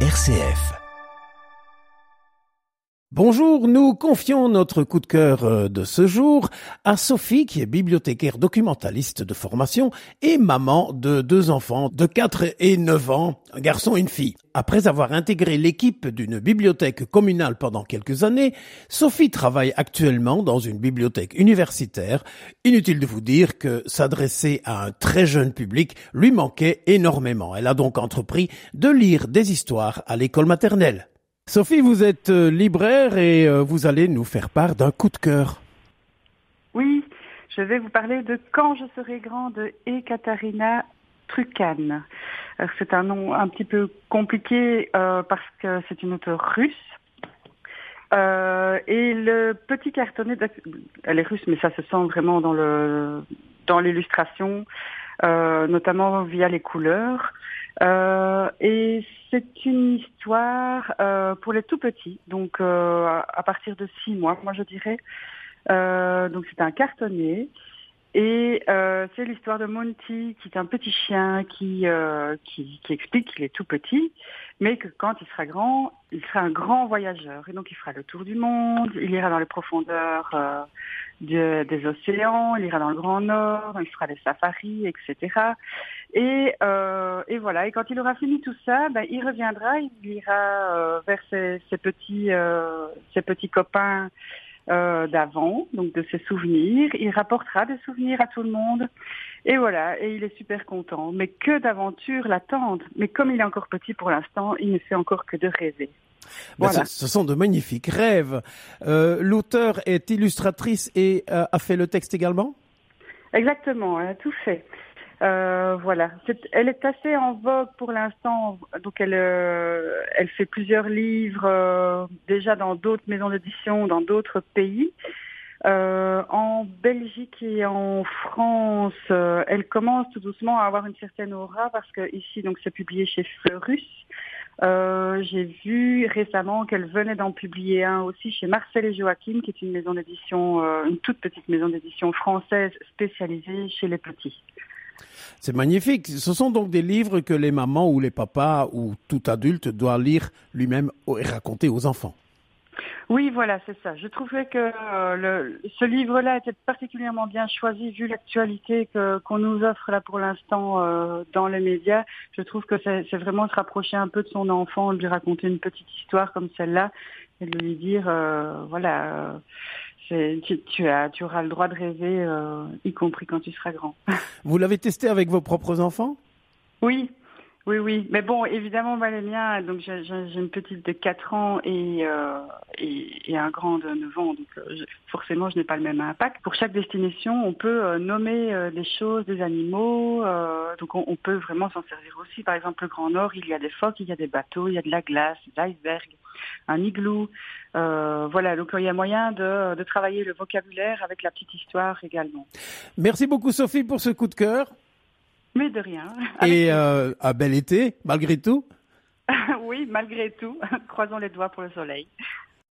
RCF. Bonjour, nous confions notre coup de cœur euh, de ce jour à Sophie qui est bibliothécaire documentaliste de formation et maman de deux enfants de 4 et 9 ans, un garçon et une fille. Après avoir intégré l'équipe d'une bibliothèque communale pendant quelques années, Sophie travaille actuellement dans une bibliothèque universitaire. Inutile de vous dire que s'adresser à un très jeune public lui manquait énormément. Elle a donc entrepris de lire des histoires à l'école maternelle. Sophie, vous êtes euh, libraire et euh, vous allez nous faire part d'un coup de cœur. Oui, je vais vous parler de Quand je serai grand de Ekaterina Trukan. C'est un nom un petit peu compliqué euh, parce que c'est une auteure russe. Euh, et le petit cartonnet, elle est russe, mais ça se sent vraiment dans le dans l'illustration, euh, notamment via les couleurs. Euh, et c'est une histoire euh, pour les tout petits, donc euh, à partir de six mois, moi je dirais. Euh, donc c'est un cartonnier. Et euh, c'est l'histoire de Monty, qui est un petit chien qui, qui, qui explique qu'il est tout petit, mais que quand il sera grand, il sera un grand voyageur. Et donc il fera le tour du monde, il ira dans les profondeurs de, des océans, il ira dans le Grand Nord, il fera des safaris, etc. Et, euh, et voilà. Et quand il aura fini tout ça, ben, il reviendra, il ira euh, vers ses, ses petits, euh, ses petits copains euh, d'avant, donc de ses souvenirs. Il rapportera des souvenirs à tout le monde. Et voilà, et il est super content. Mais que d'aventures l'attendent. Mais comme il est encore petit pour l'instant, il ne fait encore que de rêver. Ben, voilà. ce, ce, sont de magnifiques rêves. Euh, L'auteur est illustratrice et euh, a fait le texte également? Exactement, elle a tout fait. Euh, voilà, elle est assez en vogue pour l'instant. Donc elle, euh, fait plusieurs livres euh, déjà dans d'autres maisons d'édition, dans d'autres pays. En Belgique et en France, elle commence tout doucement à avoir une certaine aura parce que ici, donc, c'est publié chez Fleurus. J'ai vu récemment qu'elle venait d'en publier un aussi chez Marcel et Joachim, qui est une maison d'édition, une toute petite maison d'édition française spécialisée chez les petits. C'est magnifique. Ce sont donc des livres que les mamans ou les papas ou tout adulte doit lire lui-même et raconter aux enfants. Oui, voilà, c'est ça. Je trouvais que euh, ce livre-là était particulièrement bien choisi vu l'actualité qu'on nous offre là pour l'instant euh, dans les médias. Je trouve que c'est vraiment se rapprocher un peu de son enfant, lui raconter une petite histoire comme celle-là et lui dire, euh, voilà, tu, tu, as, tu auras le droit de rêver, euh, y compris quand tu seras grand. Vous l'avez testé avec vos propres enfants? Oui, oui, oui. Mais bon, évidemment, bah, les miens, donc j'ai une petite de 4 ans et, euh, et, et, un grand de 9 ans, donc euh, forcément, je n'ai pas le même impact. Pour chaque destination, on peut euh, nommer euh, des choses, des animaux, euh, donc on, on peut vraiment s'en servir aussi. Par exemple, le Grand Nord, il y a des phoques, il y a des bateaux, il y a de la glace, des icebergs, un igloo. Euh, voilà, donc il y a moyen de, de travailler le vocabulaire avec la petite histoire également. Merci beaucoup Sophie pour ce coup de cœur. Mais de rien. Et euh, un bel été, malgré tout Oui, malgré tout. Croisons les doigts pour le soleil.